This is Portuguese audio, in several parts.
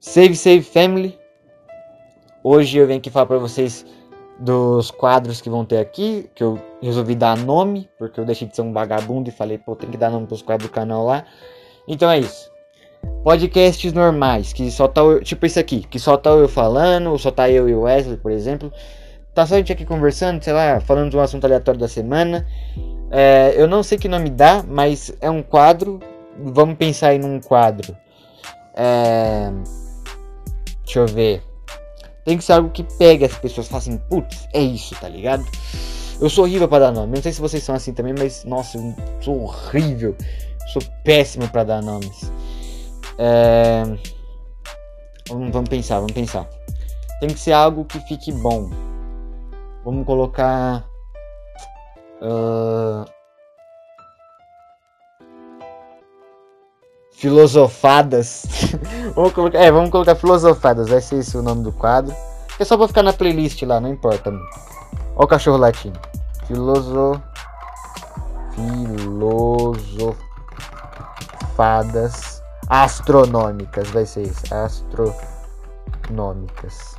Save Save Family. Hoje eu venho aqui falar para vocês dos quadros que vão ter aqui, que eu resolvi dar nome, porque eu deixei de ser um vagabundo e falei, pô, tem que dar nome pros quadros do canal lá. Então é isso. Podcasts normais, que só tá, tipo esse aqui, que só tá eu falando, ou só tá eu e o Wesley, por exemplo. Tá só a gente aqui conversando, sei lá, falando de um assunto aleatório da semana. É, eu não sei que nome dá, mas é um quadro. Vamos pensar aí num quadro. É, deixa eu ver. Tem que ser algo que pegue as pessoas e assim, putz, é isso, tá ligado? Eu sou horrível para dar nome. Não sei se vocês são assim também, mas nossa, eu sou horrível. Sou péssimo para dar nomes. É... Vamos pensar, vamos pensar. Tem que ser algo que fique bom. Vamos colocar. Uh... Filosofadas. vamos, colocar, é, vamos colocar filosofadas. Vai ser esse o nome do quadro. É só pra ficar na playlist lá, não importa. Olha o cachorro latindo. Filoso... Filosofadas astronômicas. Vai ser isso. Astronômicas.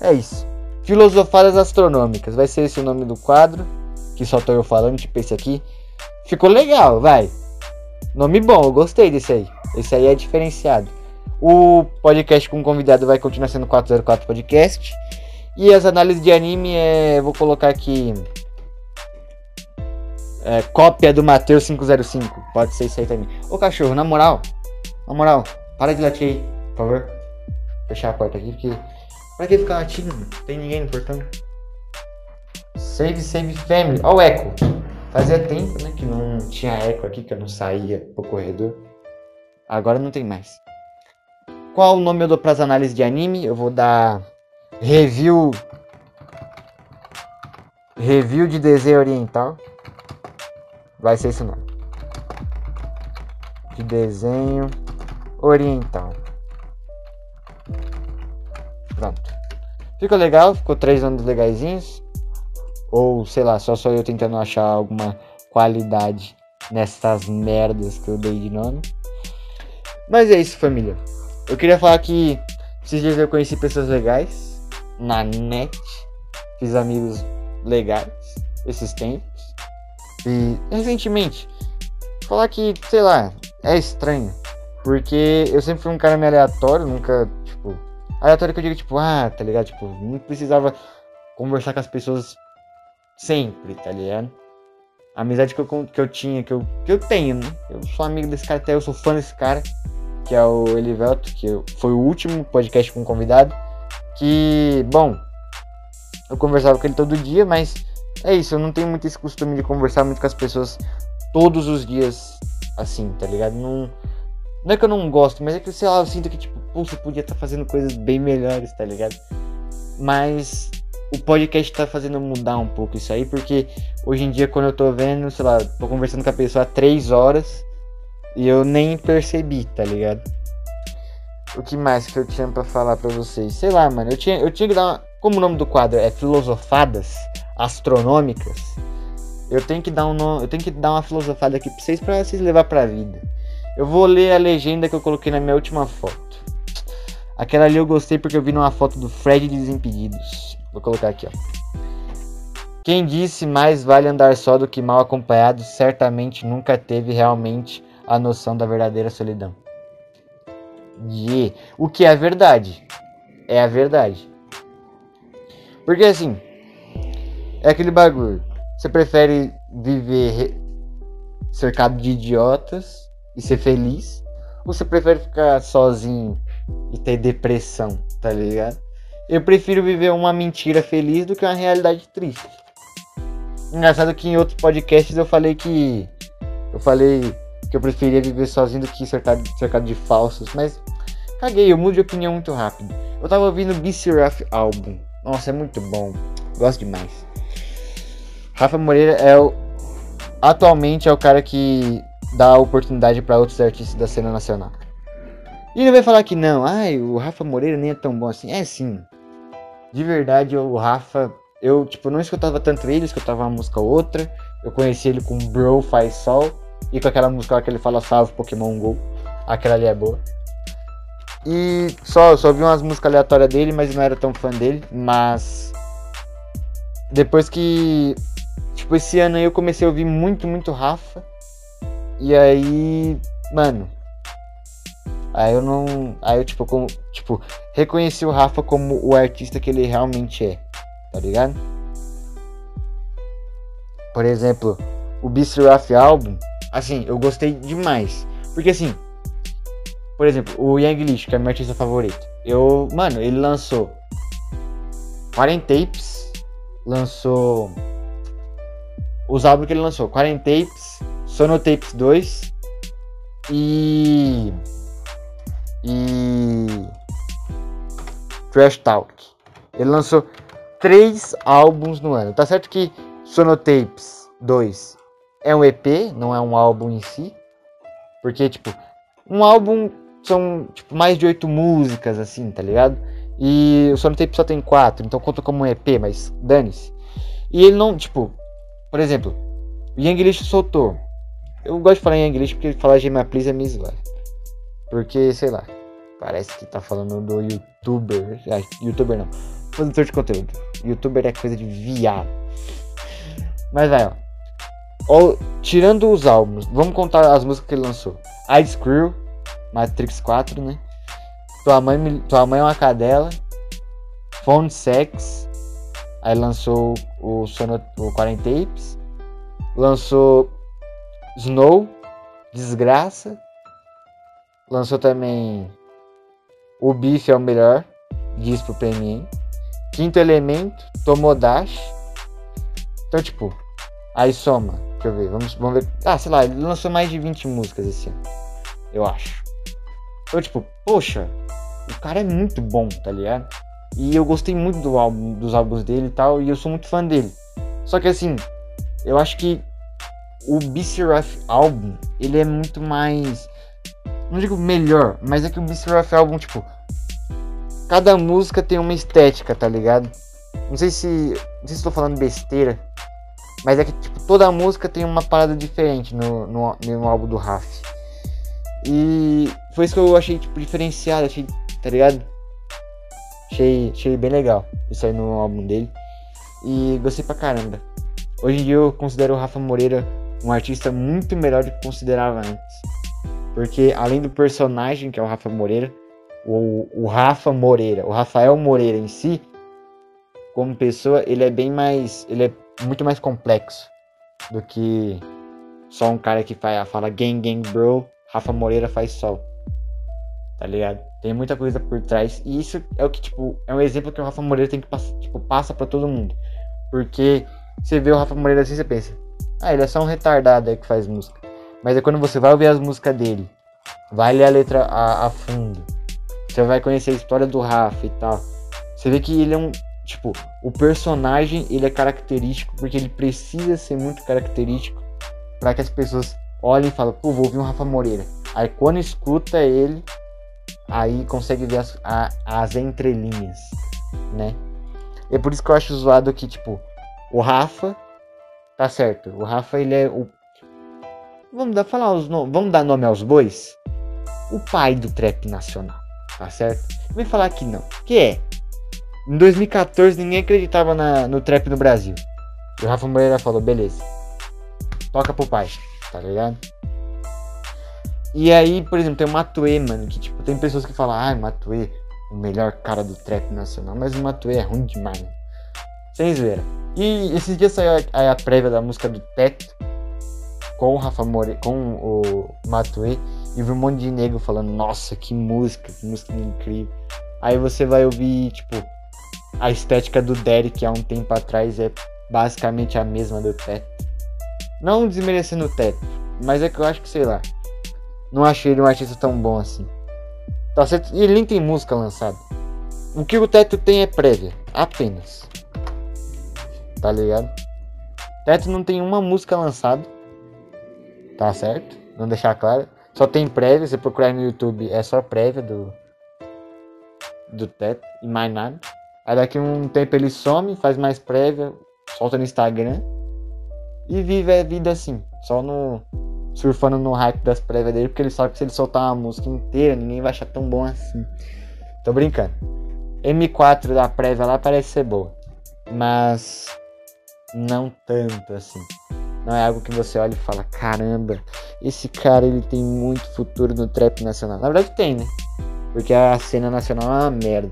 É isso. Filosofadas astronômicas. Vai ser esse o nome do quadro. Que só tô eu falando, tipo esse aqui. Ficou legal, vai. Nome bom, eu gostei desse aí. Esse aí é diferenciado. O podcast com convidado vai continuar sendo 404 Podcast. E as análises de anime é. Vou colocar aqui. É, cópia do Mateus 505. Pode ser isso aí também. Ô cachorro, na moral. Na moral, para de latir aí, por favor. Fechar a porta aqui, porque. Pra que ficar latindo? Não tem ninguém no portão. Save, save family. Ó o eco. Fazia tempo, né, que não tinha eco aqui, que eu não saía pro corredor. Agora não tem mais. Qual o nome eu dou pras análises de anime? Eu vou dar review review de desenho oriental. Vai ser esse nome. De desenho oriental. Pronto. Ficou legal, ficou três anos legaisinhos. Ou, sei lá, só sou eu tentando achar alguma qualidade nessas merdas que eu dei de nome. Mas é isso, família. Eu queria falar que esses dias eu conheci pessoas legais na net. Fiz amigos legais esses tempos. E recentemente, falar que, sei lá, é estranho. Porque eu sempre fui um cara meio aleatório, nunca, tipo. Aleatório que eu digo, tipo, ah, tá ligado? Tipo, não precisava conversar com as pessoas Sempre, tá ligado? A amizade que eu, que eu tinha, que eu, que eu tenho, né? Eu sou amigo desse cara, até eu sou fã desse cara, que é o Elivelto, que foi o último podcast com convidado. Que, bom, eu conversava com ele todo dia, mas é isso, eu não tenho muito esse costume de conversar muito com as pessoas todos os dias assim, tá ligado? Não, não é que eu não gosto, mas é que, sei lá, eu sinto que, tipo, você podia estar tá fazendo coisas bem melhores, tá ligado? Mas o podcast tá fazendo mudar um pouco isso aí, porque hoje em dia, quando eu tô vendo, sei lá, tô conversando com a pessoa há três horas e eu nem percebi, tá ligado? O que mais que eu tinha para falar para vocês? Sei lá, mano, eu tinha, eu tinha que dar uma. Como o nome do quadro é Filosofadas Astronômicas, eu tenho que dar um eu tenho que dar uma filosofada aqui pra vocês pra vocês levar pra vida. Eu vou ler a legenda que eu coloquei na minha última foto. Aquela ali eu gostei porque eu vi numa foto do Fred Desimpedidos. Vou colocar aqui, ó. Quem disse mais vale andar só do que mal acompanhado, certamente nunca teve realmente a noção da verdadeira solidão. E o que é a verdade? É a verdade. Porque assim, é aquele bagulho. Você prefere viver cercado de idiotas e ser feliz? Ou você prefere ficar sozinho e ter depressão, tá ligado? Eu prefiro viver uma mentira feliz do que uma realidade triste. Engraçado que em outros podcasts eu falei que. Eu falei que eu preferia viver sozinho do que cercado, cercado de falsos, mas caguei, eu mudo de opinião muito rápido. Eu tava ouvindo BC Ruff álbum. Nossa, é muito bom. Gosto demais. Rafa Moreira é o. Atualmente é o cara que dá oportunidade para outros artistas da cena nacional. E ele vai falar que não, ai, o Rafa Moreira nem é tão bom assim. É sim. De verdade, o Rafa, eu tipo não escutava tanto ele, escutava uma música ou outra. Eu conheci ele com Bro Faz Sol e com aquela música que ele fala Salve Pokémon Go. Aquela ali é boa. E só, só vi umas músicas aleatórias dele, mas não era tão fã dele. Mas. Depois que. Tipo, esse ano aí eu comecei a ouvir muito, muito Rafa. E aí. Mano. Aí eu não. Aí eu, tipo, como, tipo, reconheci o Rafa como o artista que ele realmente é. Tá ligado? Por exemplo, o Beast Wrath Album. Assim, eu gostei demais. Porque assim, por exemplo, o Young Lish, que é meu artista favorito. Eu, mano, ele lançou 40 tapes, lançou os álbuns que ele lançou, 40 tapes, Sonotapes 2 e e Trash Talk. Ele lançou três álbuns no ano. Tá certo que Sonotapes 2 é um EP, não é um álbum em si. Porque, tipo, um álbum são tipo, mais de oito músicas, assim, tá ligado? E o Sonotape só tem quatro, então conta como um EP, mas dane-se. E ele não, tipo, por exemplo, o Young soltou. Eu gosto de falar em Young porque falar Gema Please é mesmo, Porque, sei lá, parece que tá falando do youtuber. Ah, youtuber não, produtor de conteúdo. Youtuber é coisa de viado. Mas vai, ó. ó. Tirando os álbuns, vamos contar as músicas que ele lançou. Ice Crew, Matrix 4, né? Tua mãe, tua mãe é uma cadela. Phone Sex. Aí lançou o, Sono, o Quarentapes. Lançou Snow. Desgraça. Lançou também O Bife é o melhor. Diz pro PMN. Quinto Elemento. Tomodachi. Então, tipo. Aí soma. Deixa eu ver. Vamos, vamos ver. Ah, sei lá. Ele lançou mais de 20 músicas esse ano. Eu acho. Então, tipo, poxa, o cara é muito bom, tá ligado? E eu gostei muito do álbum, dos álbuns dele e tal, e eu sou muito fã dele. Só que assim, eu acho que o BC Rough álbum, ele é muito mais. Não digo melhor, mas é que o BC Rough álbum, tipo. Cada música tem uma estética, tá ligado? Não sei se. Não sei se estou falando besteira. Mas é que, tipo, toda música tem uma parada diferente no, no, no álbum do Raf. E foi isso que eu achei, tipo, diferenciado, achei, tá ligado? Achei, achei bem legal isso aí no álbum dele. E gostei pra caramba. Hoje em dia eu considero o Rafa Moreira um artista muito melhor do que considerava antes. Porque além do personagem que é o Rafa Moreira, o, o Rafa Moreira, o Rafael Moreira em si, como pessoa, ele é bem mais. ele é muito mais complexo do que só um cara que fala, fala gang gang bro Rafa Moreira faz sol. Tá ligado? Tem muita coisa por trás. E isso é o que, tipo, é um exemplo que o Rafa Moreira tem que passar, tipo, passa pra todo mundo. Porque você vê o Rafa Moreira assim, você pensa, ah, ele é só um retardado aí que faz música. Mas é quando você vai ouvir as músicas dele, vai ler a letra a, a fundo, você vai conhecer a história do Rafa e tal. Você vê que ele é um, tipo, o personagem, ele é característico porque ele precisa ser muito característico para que as pessoas olha e fala, pô, vou ouvir um Rafa Moreira. Aí quando escuta ele, aí consegue ver as, a, as entrelinhas, né? É por isso que eu acho zoado que, tipo, o Rafa, tá certo, o Rafa ele é o. Vamos dar, falar os nomes, vamos dar nome aos bois? O pai do trap nacional, tá certo? Vem falar que não, que é. Em 2014 ninguém acreditava na, no trap no Brasil. E o Rafa Moreira falou, beleza, toca pro pai tá ligado? E aí, por exemplo, tem o Matue, mano, que tipo, tem pessoas que falam, ai, Matue, o melhor cara do trap nacional, mas o Matue é ruim demais, né? Sem zoeira. E esses dias saiu a, a, prévia da música do Teto com o Rafa More, com o Matue, e vi um monte de negro falando, nossa, que música, que música incrível. Aí você vai ouvir, tipo, a estética do Derek há um tempo atrás é basicamente a mesma do Teto. Não desmerecendo o Teto, mas é que eu acho que, sei lá, não achei ele um artista tão bom assim. Tá certo? E ele nem tem música lançada. O que o Teto tem é prévia, apenas. Tá ligado? Teto não tem uma música lançada. Tá certo? Não deixar claro. Só tem prévia, você procurar no YouTube é só prévia do do Teto e mais nada. Aí daqui um tempo ele some, faz mais prévia, solta no Instagram e vive a vida assim, só no surfando no hype das prévias dele, porque ele sabe que se ele soltar uma música inteira, ninguém vai achar tão bom assim. Tô brincando. M4 da prévia lá parece ser boa, mas não tanto assim. Não é algo que você olha e fala, caramba, esse cara ele tem muito futuro no trap nacional. Na verdade tem, né? Porque a cena nacional é uma merda.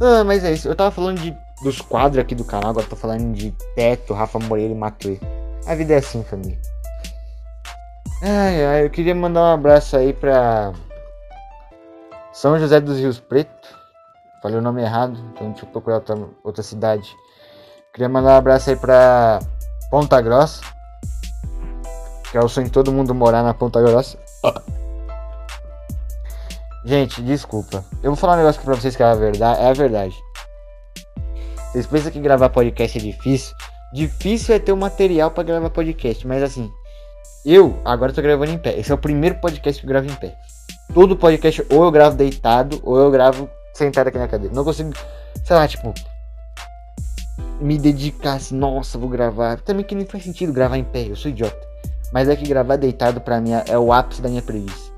Ah, mas é isso. Eu tava falando de, dos quadros aqui do canal, agora tô falando de Teto, Rafa Moreira e Matuê. A vida é assim, família. Ai, ai, eu queria mandar um abraço aí pra São José dos Rios Preto. Falei o nome errado, então deixa eu procurar outra, outra cidade. Queria mandar um abraço aí pra Ponta Grossa. Que é o sonho de todo mundo morar na Ponta Grossa. Gente, desculpa. Eu vou falar um negócio aqui pra vocês que é a verdade. É a verdade. Vocês pensam que gravar podcast é difícil? Difícil é ter o um material para gravar podcast, mas assim, eu agora tô gravando em pé. Esse é o primeiro podcast que eu gravo em pé. Todo podcast ou eu gravo deitado ou eu gravo sentado aqui na cadeira. Não consigo, sei lá, tipo, me dedicar assim, nossa, vou gravar. Também que nem faz sentido gravar em pé, eu sou idiota. Mas é que gravar deitado pra mim é o ápice da minha preguiça.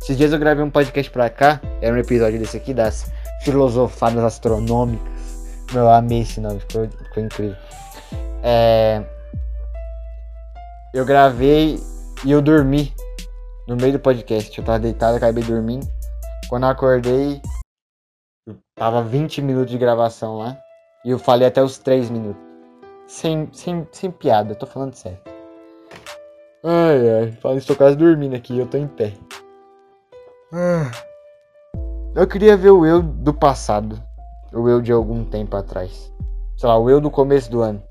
Esses dias eu gravei um podcast pra cá, era um episódio desse aqui, das filosofadas astronômicas. Meu, eu amei esse nome, ficou, ficou incrível. É... Eu gravei e eu dormi no meio do podcast. Eu tava deitado, acabei dormindo. Quando eu acordei, tava 20 minutos de gravação lá. E eu falei até os 3 minutos. Sem, sem, sem piada, eu tô falando sério. Ai, ai, estou quase dormindo aqui, eu tô em pé. Ah. Eu queria ver o eu do passado. O eu de algum tempo atrás. Sei lá, o eu do começo do ano.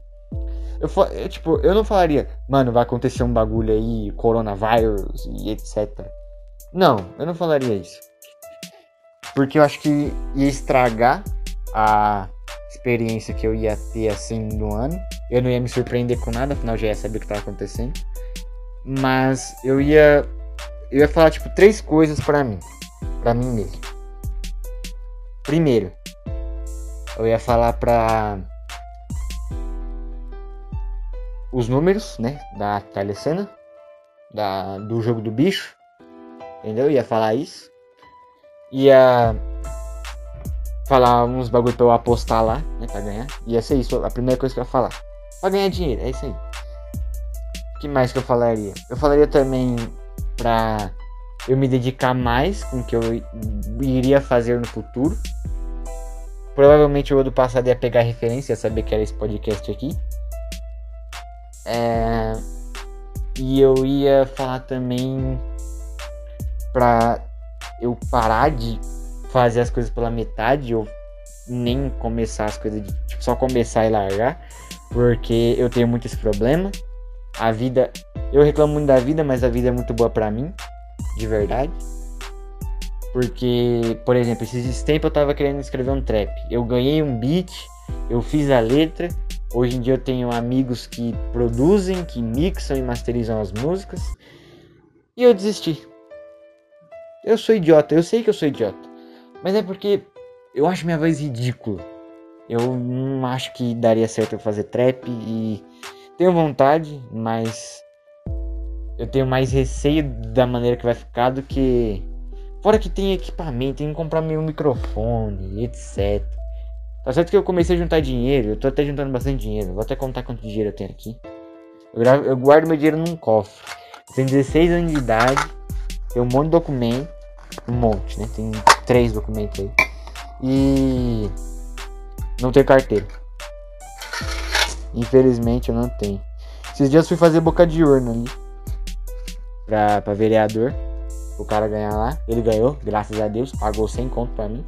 Eu, eu, tipo, eu não falaria, mano, vai acontecer um bagulho aí, coronavírus e etc. Não, eu não falaria isso. Porque eu acho que ia estragar a experiência que eu ia ter assim no ano. Eu não ia me surpreender com nada, afinal já ia saber o que estava acontecendo. Mas eu ia eu ia falar tipo três coisas para mim, para mim mesmo. Primeiro, eu ia falar para os números, né, da telecena, da do jogo do bicho, entendeu? Eu ia falar isso. Ia falar uns bagulho pra eu apostar lá, né, pra ganhar. Ia ser isso, a primeira coisa que eu ia falar. Pra ganhar dinheiro, é isso aí. O que mais que eu falaria? Eu falaria também para eu me dedicar mais com o que eu iria fazer no futuro. Provavelmente o ano passado ia pegar referência, ia saber que era esse podcast aqui. É... E eu ia falar também pra eu parar de fazer as coisas pela metade, ou nem começar as coisas de tipo, só começar e largar, porque eu tenho muito esse problema. A vida eu reclamo muito da vida, mas a vida é muito boa pra mim, de verdade. Porque, por exemplo, esses tempos eu tava querendo escrever um trap. Eu ganhei um beat, eu fiz a letra. Hoje em dia eu tenho amigos que produzem, que mixam e masterizam as músicas. E eu desisti. Eu sou idiota, eu sei que eu sou idiota. Mas é porque eu acho minha voz ridícula. Eu não acho que daria certo eu fazer trap e tenho vontade, mas eu tenho mais receio da maneira que vai ficar do que. Fora que tem equipamento, tem que comprar meu microfone, etc. Tá certo que eu comecei a juntar dinheiro, eu tô até juntando bastante dinheiro. Vou até contar quanto dinheiro eu tenho aqui. Eu, gravo, eu guardo meu dinheiro num cofre. Eu tenho 16 anos de idade, tenho um monte de documento. Um monte, né? Tem três documentos aí. E. Não tenho carteira. Infelizmente eu não tenho. Esses dias fui fazer boca de urna ali pra, pra vereador. O cara ganhar lá. Ele ganhou, graças a Deus. Pagou 100 conto pra mim.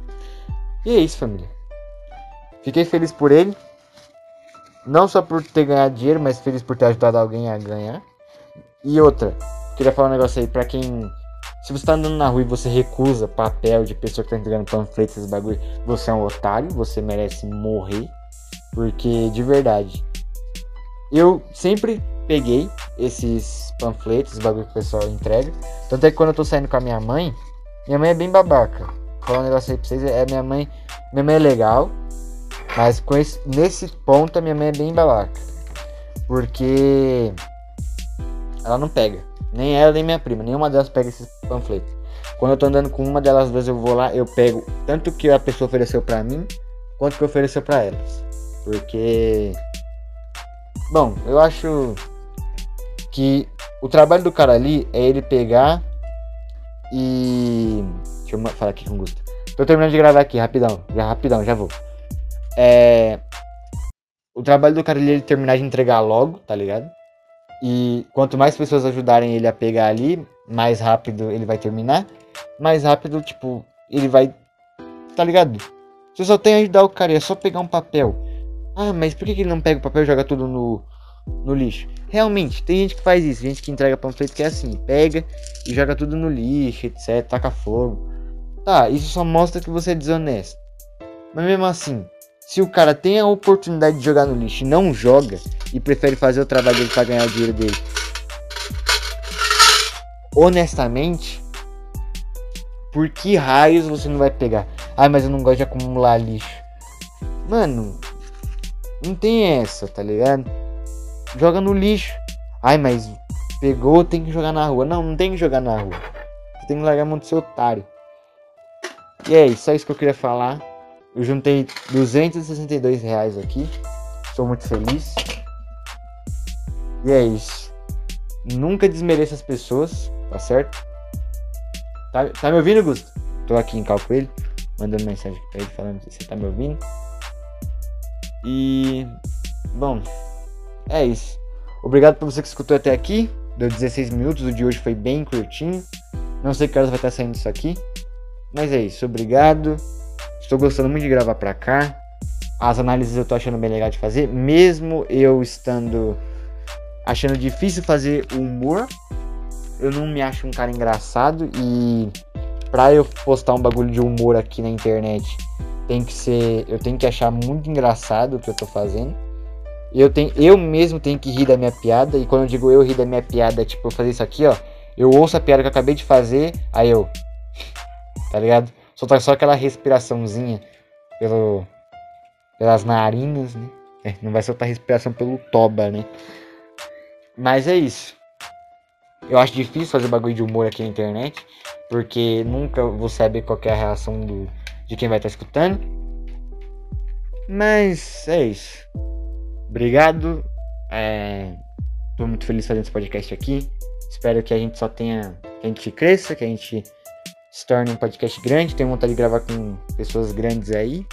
E é isso, família. Fiquei feliz por ele. Não só por ter ganhado dinheiro, mas feliz por ter ajudado alguém a ganhar. E outra, queria falar um negócio aí pra quem. Se você tá andando na rua e você recusa papel de pessoa que tá entregando panfletos, esses bagulho, você é um otário, você merece morrer. Porque, de verdade, eu sempre peguei esses panfletos, bagulho que o pessoal entrega. Tanto é que quando eu tô saindo com a minha mãe, minha mãe é bem babaca. Vou falar um negócio aí pra vocês, é minha mãe. Minha mãe é legal, mas com esse, nesse ponto a minha mãe é bem babaca. Porque ela não pega. Nem ela, nem minha prima. Nenhuma delas pega esses panfletos. Quando eu tô andando com uma delas duas, eu vou lá, eu pego tanto que a pessoa ofereceu pra mim, quanto que ofereceu pra elas. Porque. Bom, eu acho que o trabalho do cara ali é ele pegar e. Deixa eu falar aqui com o Gusto. Tô terminando de gravar aqui, rapidão. Já rapidão, já vou. É. O trabalho do cara ali é ele terminar de entregar logo, tá ligado? E quanto mais pessoas ajudarem ele a pegar ali, mais rápido ele vai terminar. Mais rápido, tipo, ele vai. Tá ligado? Você só tem que ajudar o cara, é só pegar um papel. Ah, mas por que ele não pega o papel e joga tudo no, no lixo? Realmente, tem gente que faz isso, gente que entrega panfleto que é assim, pega e joga tudo no lixo, etc, taca fogo. Tá, isso só mostra que você é desonesto. Mas mesmo assim, se o cara tem a oportunidade de jogar no lixo e não joga e prefere fazer o trabalho dele para ganhar o dinheiro dele, honestamente, por que raios você não vai pegar? Ah, mas eu não gosto de acumular lixo. Mano, não tem essa, tá ligado? Joga no lixo. Ai, mas pegou, tem que jogar na rua. Não, não tem que jogar na rua. Você tem que largar a mão do seu otário. E é isso, só isso que eu queria falar. Eu juntei 262 reais aqui. Estou muito feliz. E é isso. Nunca desmereça as pessoas, tá certo? Tá, tá me ouvindo, Gusto? Tô aqui em Calcoelho, mandando mensagem pra ele falando se você tá me ouvindo. E. Bom, é isso. Obrigado por você que escutou até aqui. Deu 16 minutos, o de hoje foi bem curtinho. Não sei que horas vai estar saindo isso aqui. Mas é isso, obrigado. Estou gostando muito de gravar pra cá. As análises eu tô achando bem legal de fazer, mesmo eu estando achando difícil fazer humor. Eu não me acho um cara engraçado e pra eu postar um bagulho de humor aqui na internet, tem que ser, eu tenho que achar muito engraçado o que eu tô fazendo. Eu tenho, eu mesmo tenho que rir da minha piada e quando eu digo eu rir da minha piada, tipo, eu fazer isso aqui, ó, eu ouço a piada que eu acabei de fazer, aí eu tá ligado? Soltar só aquela respiraçãozinha pelo, pelas narinas, né? É, não vai soltar respiração pelo toba, né? Mas é isso. Eu acho difícil fazer bagulho de humor aqui na internet, porque nunca vou saber qual é a reação do, de quem vai estar tá escutando. Mas é isso. Obrigado. É, tô muito feliz fazendo esse podcast aqui. Espero que a gente só tenha. Que a gente cresça, que a gente se torne um podcast grande. Tenho vontade de gravar com pessoas grandes aí.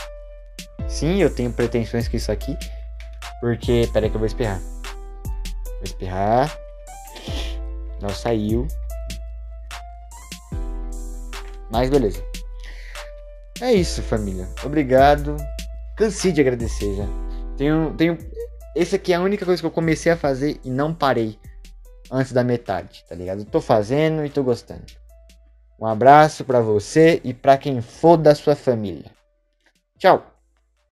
Sim, eu tenho pretensões com isso aqui. Porque. Pera aí que eu vou espirrar. Vou espirrar. Não saiu. Mas beleza. É isso, família. Obrigado. Cansei de agradecer já. Tenho, tenho. Esse aqui é a única coisa que eu comecei a fazer e não parei antes da metade, tá ligado? Eu tô fazendo e tô gostando. Um abraço para você e para quem for da sua família. Tchau!